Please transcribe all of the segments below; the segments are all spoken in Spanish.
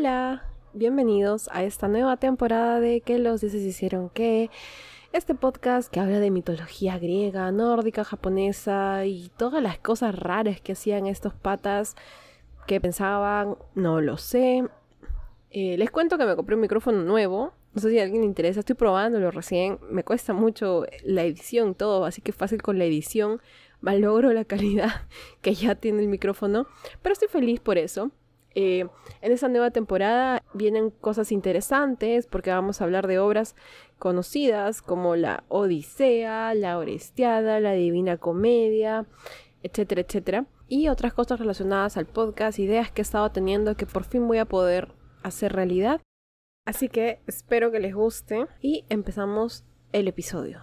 Hola, bienvenidos a esta nueva temporada de Que los dioses hicieron qué. Este podcast que habla de mitología griega, nórdica, japonesa y todas las cosas raras que hacían estos patas que pensaban, no lo sé. Eh, les cuento que me compré un micrófono nuevo. No sé si a alguien le interesa, estoy probándolo recién. Me cuesta mucho la edición, todo, así que fácil con la edición. Malogro la calidad que ya tiene el micrófono, pero estoy feliz por eso. Eh, en esta nueva temporada vienen cosas interesantes porque vamos a hablar de obras conocidas como la Odisea, la Orestiada, la Divina Comedia, etcétera, etcétera. Y otras cosas relacionadas al podcast, ideas que he estado teniendo que por fin voy a poder hacer realidad. Así que espero que les guste y empezamos el episodio.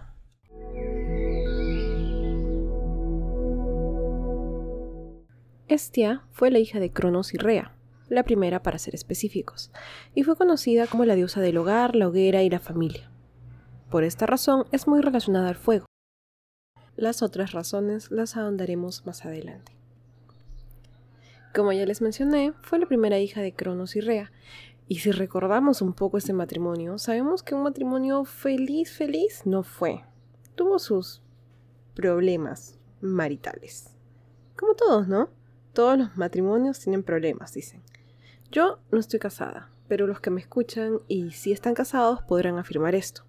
Estia fue la hija de Cronos y Rea, la primera para ser específicos, y fue conocida como la diosa del hogar, la hoguera y la familia. Por esta razón es muy relacionada al fuego. Las otras razones las ahondaremos más adelante. Como ya les mencioné, fue la primera hija de Cronos y Rea, y si recordamos un poco este matrimonio, sabemos que un matrimonio feliz, feliz no fue. Tuvo sus problemas maritales. Como todos, ¿no? Todos los matrimonios tienen problemas, dicen. Yo no estoy casada, pero los que me escuchan y si están casados podrán afirmar esto.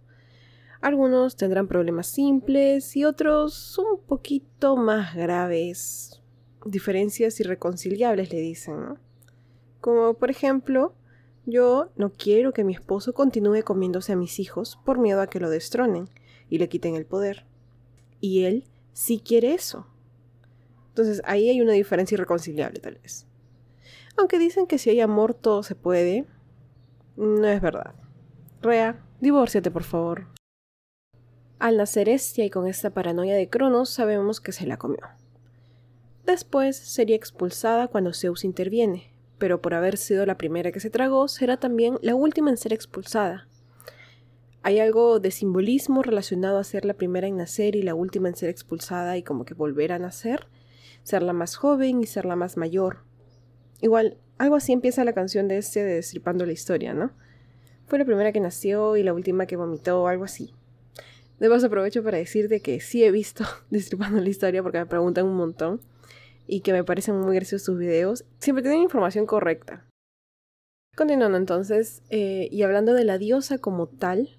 Algunos tendrán problemas simples y otros un poquito más graves. Diferencias irreconciliables le dicen, ¿no? Como por ejemplo, yo no quiero que mi esposo continúe comiéndose a mis hijos por miedo a que lo destronen y le quiten el poder. Y él sí quiere eso. Entonces ahí hay una diferencia irreconciliable tal vez. Aunque dicen que si hay amor todo se puede, no es verdad. Rea, divórciate por favor. Al nacer Estia y con esta paranoia de Cronos sabemos que se la comió. Después sería expulsada cuando Zeus interviene, pero por haber sido la primera que se tragó será también la última en ser expulsada. Hay algo de simbolismo relacionado a ser la primera en nacer y la última en ser expulsada y como que volver a nacer, ser la más joven y ser la más mayor, Igual, algo así empieza la canción de este de Destripando la Historia, ¿no? Fue la primera que nació y la última que vomitó, algo así. De paso aprovecho para decirte que sí he visto Destripando la Historia porque me preguntan un montón y que me parecen muy graciosos sus videos. Siempre tienen información correcta. Continuando entonces, eh, y hablando de la diosa como tal,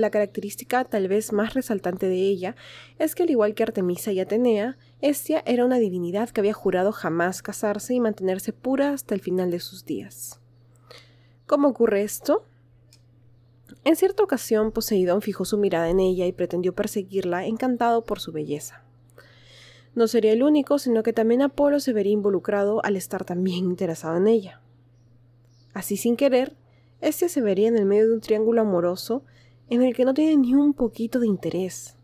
la característica tal vez más resaltante de ella es que al igual que Artemisa y Atenea, Estia era una divinidad que había jurado jamás casarse y mantenerse pura hasta el final de sus días. ¿Cómo ocurre esto? En cierta ocasión Poseidón fijó su mirada en ella y pretendió perseguirla encantado por su belleza. No sería el único, sino que también Apolo se vería involucrado al estar también interesado en ella. Así sin querer, Estia se vería en el medio de un triángulo amoroso en el que no tiene ni un poquito de interés.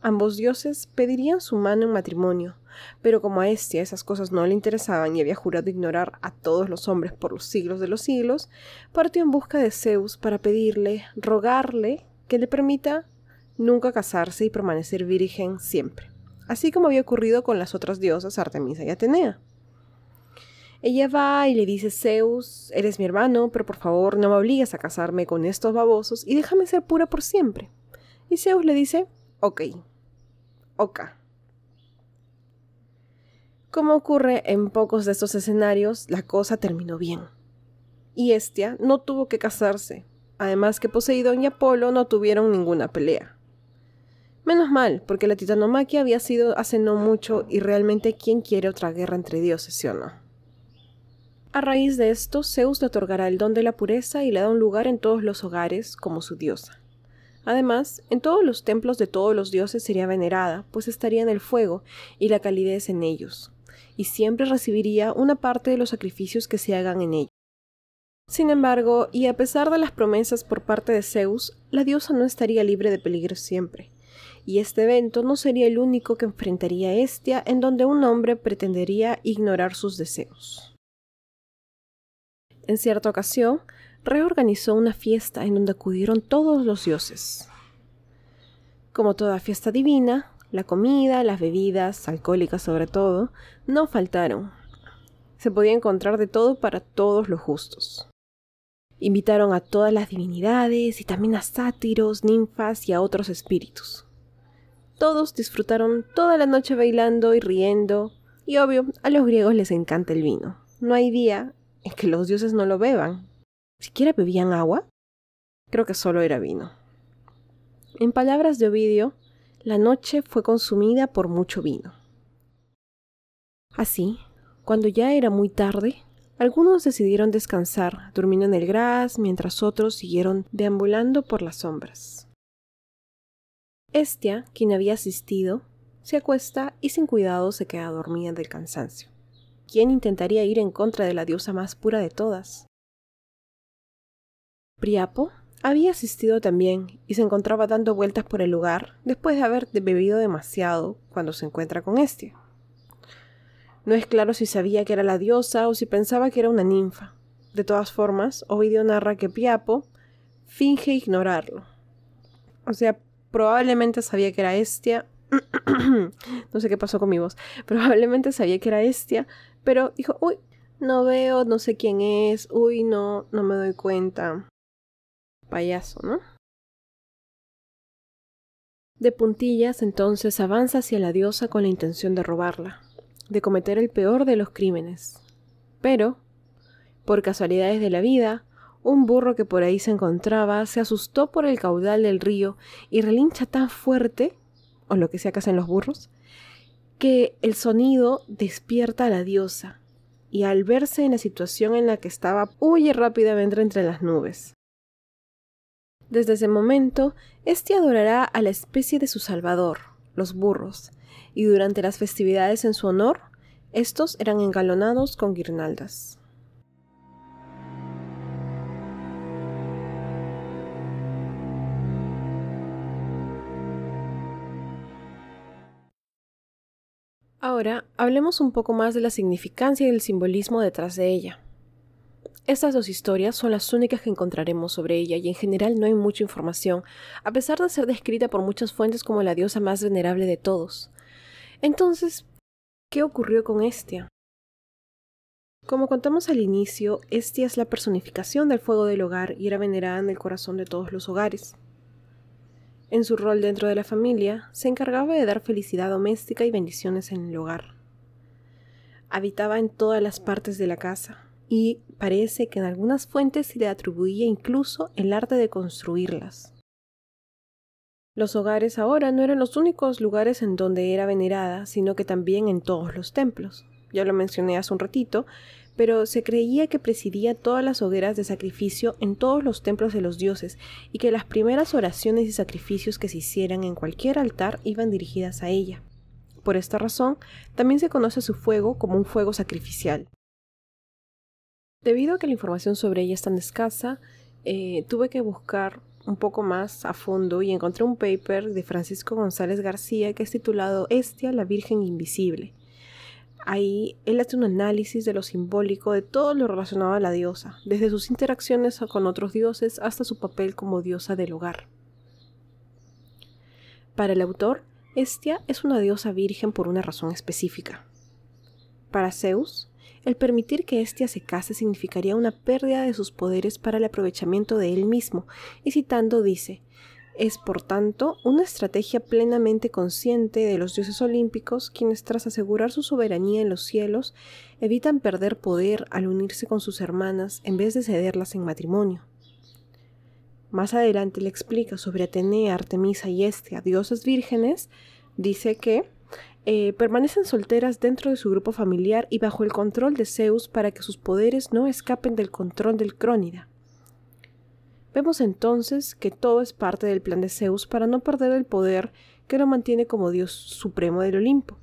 Ambos dioses pedirían su mano en matrimonio, pero como a Estia esas cosas no le interesaban y había jurado ignorar a todos los hombres por los siglos de los siglos, partió en busca de Zeus para pedirle, rogarle, que le permita nunca casarse y permanecer virgen siempre, así como había ocurrido con las otras diosas Artemisa y Atenea. Ella va y le dice, Zeus, eres mi hermano, pero por favor no me obligues a casarme con estos babosos y déjame ser pura por siempre. Y Zeus le dice, ok, ok. Como ocurre en pocos de estos escenarios, la cosa terminó bien. Y Estia no tuvo que casarse, además que Poseidón y Apolo no tuvieron ninguna pelea. Menos mal, porque la titanomaquia había sido hace no mucho y realmente quién quiere otra guerra entre dioses, ¿sí o no? A raíz de esto, Zeus le otorgará el don de la pureza y le da un lugar en todos los hogares como su diosa. Además, en todos los templos de todos los dioses sería venerada, pues estaría en el fuego y la calidez en ellos, y siempre recibiría una parte de los sacrificios que se hagan en ellos. Sin embargo, y a pesar de las promesas por parte de Zeus, la diosa no estaría libre de peligro siempre, y este evento no sería el único que enfrentaría Estia en donde un hombre pretendería ignorar sus deseos. En cierta ocasión, reorganizó una fiesta en donde acudieron todos los dioses. Como toda fiesta divina, la comida, las bebidas, alcohólicas sobre todo, no faltaron. se podía encontrar de todo para todos los justos. Invitaron a todas las divinidades y también a sátiros, ninfas y a otros espíritus. Todos disfrutaron toda la noche bailando y riendo, y obvio, a los griegos les encanta el vino. No hay día en que los dioses no lo beban. ¿Siquiera bebían agua? Creo que solo era vino. En palabras de Ovidio, la noche fue consumida por mucho vino. Así, cuando ya era muy tarde, algunos decidieron descansar, durmiendo en el gras, mientras otros siguieron deambulando por las sombras. Estia, quien había asistido, se acuesta y sin cuidado se queda dormida del cansancio. ¿Quién intentaría ir en contra de la diosa más pura de todas? Priapo había asistido también y se encontraba dando vueltas por el lugar después de haber bebido demasiado cuando se encuentra con Estia. No es claro si sabía que era la diosa o si pensaba que era una ninfa. De todas formas, Ovidio narra que Priapo finge ignorarlo. O sea, probablemente sabía que era Estia. no sé qué pasó con mi voz. Probablemente sabía que era Estia, pero dijo, uy, no veo, no sé quién es, uy, no, no me doy cuenta. Payaso, ¿no? De puntillas, entonces avanza hacia la diosa con la intención de robarla de cometer el peor de los crímenes. Pero, por casualidades de la vida, un burro que por ahí se encontraba se asustó por el caudal del río y relincha tan fuerte, o lo que sea que hacen los burros, que el sonido despierta a la diosa, y al verse en la situación en la que estaba, huye rápidamente entre las nubes. Desde ese momento, éste adorará a la especie de su salvador, los burros, y durante las festividades en su honor, estos eran engalonados con guirnaldas. Ahora hablemos un poco más de la significancia y el simbolismo detrás de ella. Estas dos historias son las únicas que encontraremos sobre ella y en general no hay mucha información, a pesar de ser descrita por muchas fuentes como la diosa más venerable de todos. Entonces, ¿qué ocurrió con Estia? Como contamos al inicio, Estia es la personificación del fuego del hogar y era venerada en el corazón de todos los hogares. En su rol dentro de la familia, se encargaba de dar felicidad doméstica y bendiciones en el hogar. Habitaba en todas las partes de la casa, y parece que en algunas fuentes se le atribuía incluso el arte de construirlas. Los hogares ahora no eran los únicos lugares en donde era venerada, sino que también en todos los templos. Ya lo mencioné hace un ratito, pero se creía que presidía todas las hogueras de sacrificio en todos los templos de los dioses y que las primeras oraciones y sacrificios que se hicieran en cualquier altar iban dirigidas a ella. Por esta razón, también se conoce su fuego como un fuego sacrificial. Debido a que la información sobre ella es tan escasa, eh, tuve que buscar un poco más a fondo y encontré un paper de Francisco González García que es titulado Estia, la Virgen Invisible. Ahí él hace un análisis de lo simbólico de todo lo relacionado a la diosa, desde sus interacciones con otros dioses hasta su papel como diosa del hogar. Para el autor, Estia es una diosa virgen por una razón específica. Para Zeus, el permitir que Estia se case significaría una pérdida de sus poderes para el aprovechamiento de él mismo, y citando dice, es por tanto una estrategia plenamente consciente de los dioses olímpicos quienes tras asegurar su soberanía en los cielos evitan perder poder al unirse con sus hermanas en vez de cederlas en matrimonio. Más adelante le explica sobre Atenea, Artemisa y Estia, diosas vírgenes, dice que eh, permanecen solteras dentro de su grupo familiar y bajo el control de Zeus para que sus poderes no escapen del control del Crónida. Vemos entonces que todo es parte del plan de Zeus para no perder el poder que lo mantiene como Dios supremo del Olimpo.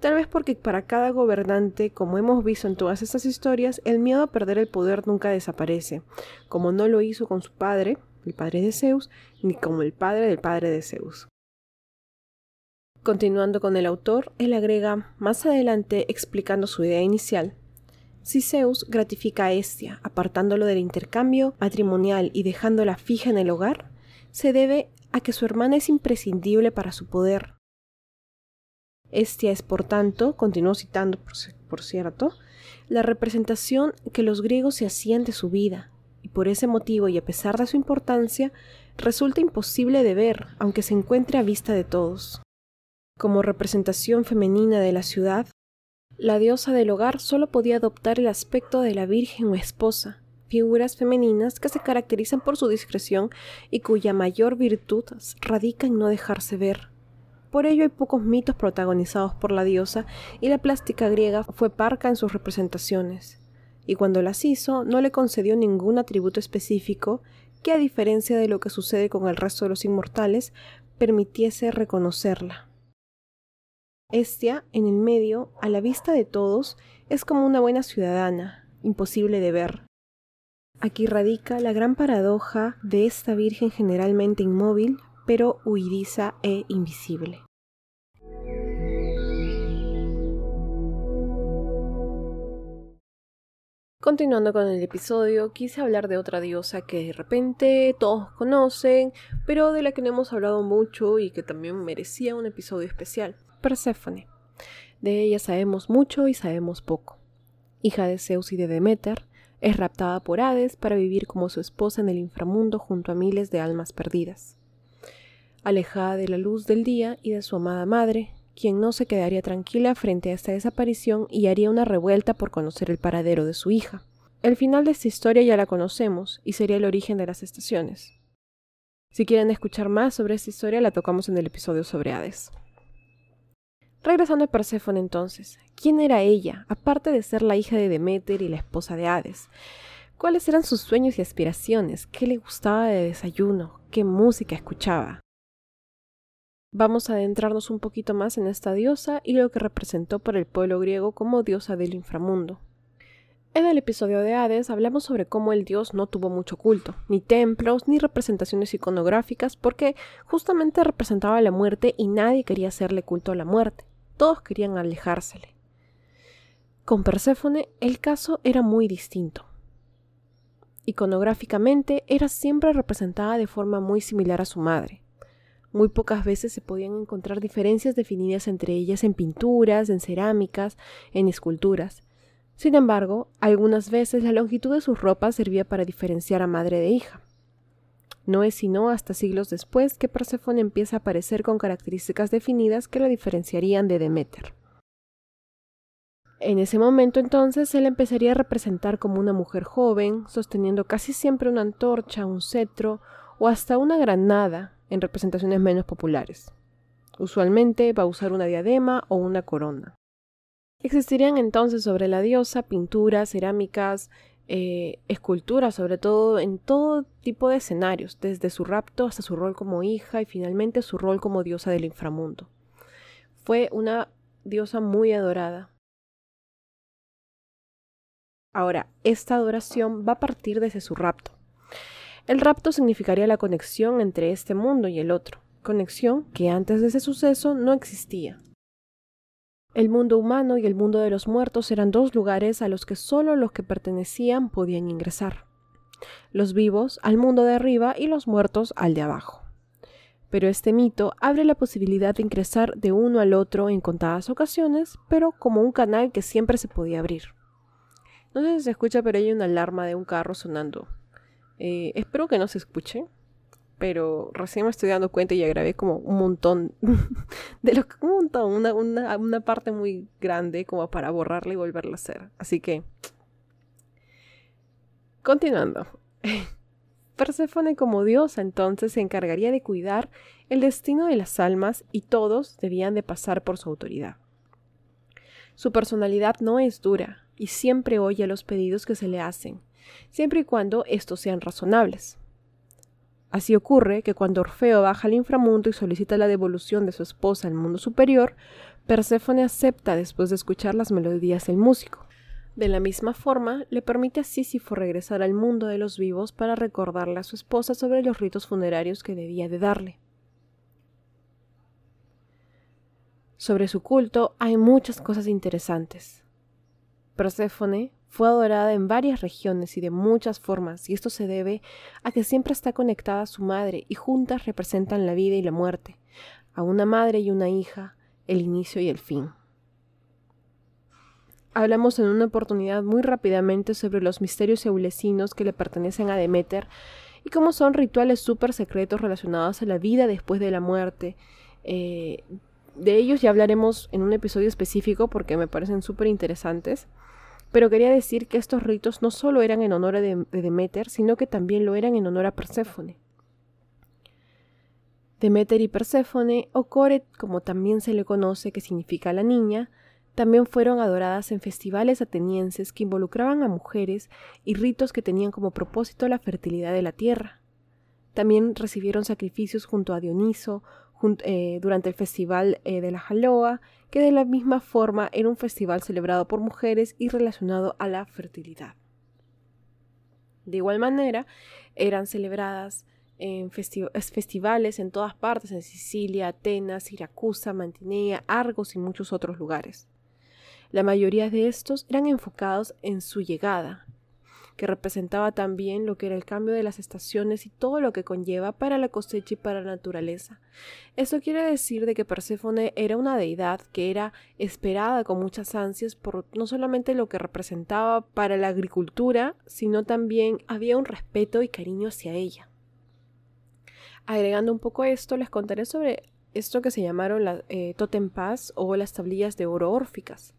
Tal vez porque para cada gobernante, como hemos visto en todas estas historias, el miedo a perder el poder nunca desaparece, como no lo hizo con su padre, el padre de Zeus, ni como el padre del padre de Zeus. Continuando con el autor, él agrega más adelante explicando su idea inicial. Si Zeus gratifica a Estia, apartándolo del intercambio matrimonial y dejándola fija en el hogar, se debe a que su hermana es imprescindible para su poder. Estia es, por tanto, continuó citando, por cierto, la representación que los griegos se hacían de su vida, y por ese motivo y a pesar de su importancia, resulta imposible de ver, aunque se encuentre a vista de todos. Como representación femenina de la ciudad, la diosa del hogar solo podía adoptar el aspecto de la Virgen o esposa, figuras femeninas que se caracterizan por su discreción y cuya mayor virtud radica en no dejarse ver. Por ello hay pocos mitos protagonizados por la diosa y la plástica griega fue parca en sus representaciones, y cuando las hizo no le concedió ningún atributo específico que a diferencia de lo que sucede con el resto de los inmortales, permitiese reconocerla. Estia, en el medio, a la vista de todos, es como una buena ciudadana, imposible de ver, Aquí radica la gran paradoja de esta Virgen generalmente inmóvil, pero huidiza e invisible. Continuando con el episodio, quise hablar de otra diosa que de repente todos conocen, pero de la que no hemos hablado mucho y que también merecía un episodio especial, Perséfone. De ella sabemos mucho y sabemos poco. Hija de Zeus y de Demeter, es raptada por Hades para vivir como su esposa en el inframundo junto a miles de almas perdidas. Alejada de la luz del día y de su amada madre, quien no se quedaría tranquila frente a esta desaparición y haría una revuelta por conocer el paradero de su hija. El final de esta historia ya la conocemos y sería el origen de las estaciones. Si quieren escuchar más sobre esta historia, la tocamos en el episodio sobre Hades. Regresando a Perséfone entonces, ¿quién era ella, aparte de ser la hija de Demeter y la esposa de Hades? ¿Cuáles eran sus sueños y aspiraciones? ¿Qué le gustaba de desayuno? ¿Qué música escuchaba? Vamos a adentrarnos un poquito más en esta diosa y lo que representó por el pueblo griego como diosa del inframundo. En el episodio de Hades hablamos sobre cómo el dios no tuvo mucho culto, ni templos, ni representaciones iconográficas, porque justamente representaba la muerte y nadie quería hacerle culto a la muerte todos querían alejársele. Con Perséfone el caso era muy distinto. Iconográficamente era siempre representada de forma muy similar a su madre. Muy pocas veces se podían encontrar diferencias definidas entre ellas en pinturas, en cerámicas, en esculturas. Sin embargo, algunas veces la longitud de sus ropas servía para diferenciar a madre de hija. No es sino hasta siglos después que Perséfone empieza a aparecer con características definidas que la diferenciarían de Demeter. En ese momento entonces él empezaría a representar como una mujer joven, sosteniendo casi siempre una antorcha, un cetro o hasta una granada en representaciones menos populares. Usualmente va a usar una diadema o una corona. Existirían entonces sobre la diosa pinturas, cerámicas, eh, escultura, sobre todo en todo tipo de escenarios, desde su rapto hasta su rol como hija y finalmente su rol como diosa del inframundo. Fue una diosa muy adorada. Ahora, esta adoración va a partir desde su rapto. El rapto significaría la conexión entre este mundo y el otro, conexión que antes de ese suceso no existía. El mundo humano y el mundo de los muertos eran dos lugares a los que solo los que pertenecían podían ingresar. Los vivos al mundo de arriba y los muertos al de abajo. Pero este mito abre la posibilidad de ingresar de uno al otro en contadas ocasiones, pero como un canal que siempre se podía abrir. No sé si se escucha, pero hay una alarma de un carro sonando. Eh, espero que no se escuche pero recién me estoy dando cuenta y ya grabé como un montón de lo que un montón, una, una, una parte muy grande como para borrarla y volverla a hacer. Así que, continuando. Perséfone como diosa entonces se encargaría de cuidar el destino de las almas y todos debían de pasar por su autoridad. Su personalidad no es dura y siempre oye los pedidos que se le hacen, siempre y cuando estos sean razonables. Así ocurre que cuando Orfeo baja al inframundo y solicita la devolución de su esposa al mundo superior, Perséfone acepta después de escuchar las melodías del músico. De la misma forma, le permite a Sísifo regresar al mundo de los vivos para recordarle a su esposa sobre los ritos funerarios que debía de darle. Sobre su culto hay muchas cosas interesantes. Perséfone fue adorada en varias regiones y de muchas formas, y esto se debe a que siempre está conectada a su madre y juntas representan la vida y la muerte, a una madre y una hija el inicio y el fin. Hablamos en una oportunidad muy rápidamente sobre los misterios eulesinos que le pertenecen a Demeter y cómo son rituales súper secretos relacionados a la vida después de la muerte. Eh, de ellos ya hablaremos en un episodio específico porque me parecen súper interesantes. Pero quería decir que estos ritos no solo eran en honor de, Demeter, sino que también lo eran en honor a Perséfone. Demeter y Perséfone, o Coret, como también se le conoce, que significa la niña, también fueron adoradas en festivales atenienses que involucraban a mujeres y ritos que tenían como propósito la fertilidad de la tierra. También recibieron sacrificios junto a Dioniso eh, durante el festival eh, de la Jaloa, que de la misma forma era un festival celebrado por mujeres y relacionado a la fertilidad. De igual manera, eran celebradas en festivales en todas partes, en Sicilia, Atenas, Siracusa, Mantinea, Argos y muchos otros lugares. La mayoría de estos eran enfocados en su llegada, que representaba también lo que era el cambio de las estaciones y todo lo que conlleva para la cosecha y para la naturaleza. Eso quiere decir de que Perséfone era una deidad que era esperada con muchas ansias por no solamente lo que representaba para la agricultura, sino también había un respeto y cariño hacia ella. Agregando un poco esto, les contaré sobre esto que se llamaron las eh, totem o las tablillas de oro órficas.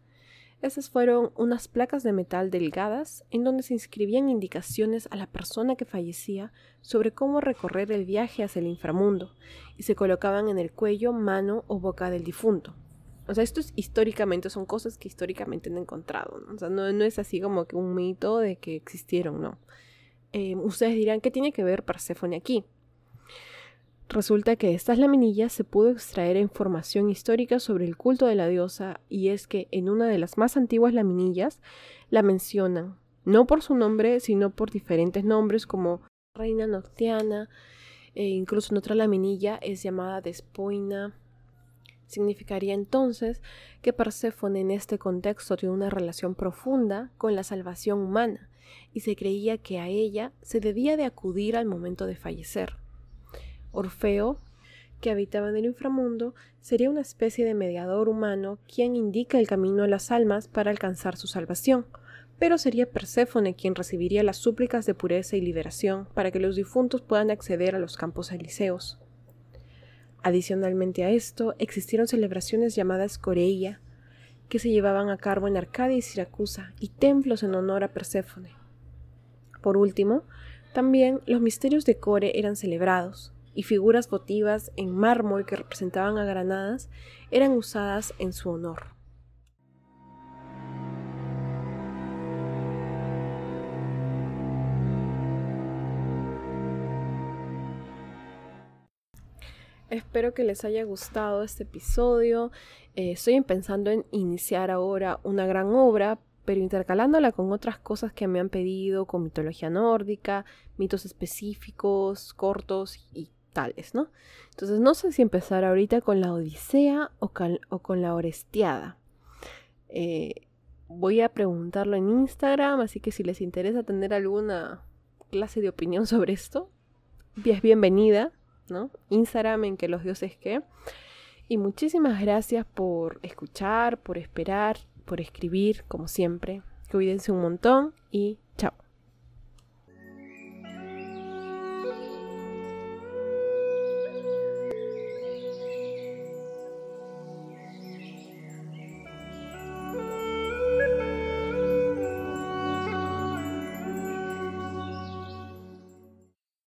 Esas fueron unas placas de metal delgadas en donde se inscribían indicaciones a la persona que fallecía sobre cómo recorrer el viaje hacia el inframundo y se colocaban en el cuello, mano o boca del difunto. O sea, esto es históricamente, son cosas que históricamente han encontrado. ¿no? O sea, no, es así como que un mito de que existieron, no. Eh, ustedes dirán, ¿qué tiene que ver Perséfone aquí? Resulta que de estas laminillas se pudo extraer información histórica sobre el culto de la diosa y es que en una de las más antiguas laminillas la mencionan, no por su nombre, sino por diferentes nombres como Reina Noctiana, e incluso en otra laminilla es llamada Despoina. Significaría entonces que Perséfone en este contexto tiene una relación profunda con la salvación humana y se creía que a ella se debía de acudir al momento de fallecer. Orfeo, que habitaba en el inframundo, sería una especie de mediador humano quien indica el camino a las almas para alcanzar su salvación, pero sería Perséfone quien recibiría las súplicas de pureza y liberación para que los difuntos puedan acceder a los campos elíseos. Adicionalmente a esto, existieron celebraciones llamadas Coreia, que se llevaban a cabo en Arcadia y Siracusa, y templos en honor a Perséfone. Por último, también los misterios de Core eran celebrados, y figuras votivas en mármol que representaban a granadas eran usadas en su honor. Espero que les haya gustado este episodio. Eh, estoy pensando en iniciar ahora una gran obra, pero intercalándola con otras cosas que me han pedido, con mitología nórdica, mitos específicos, cortos y ¿no? Entonces no sé si empezar ahorita con la Odisea o, con la Orestiada. Eh, voy a preguntarlo en Instagram, así que si les interesa tener alguna clase de opinión sobre esto, es bienvenida, ¿no? Instagram en que los dioses que. Y muchísimas gracias por escuchar, por esperar, por escribir, como siempre. Cuídense un montón y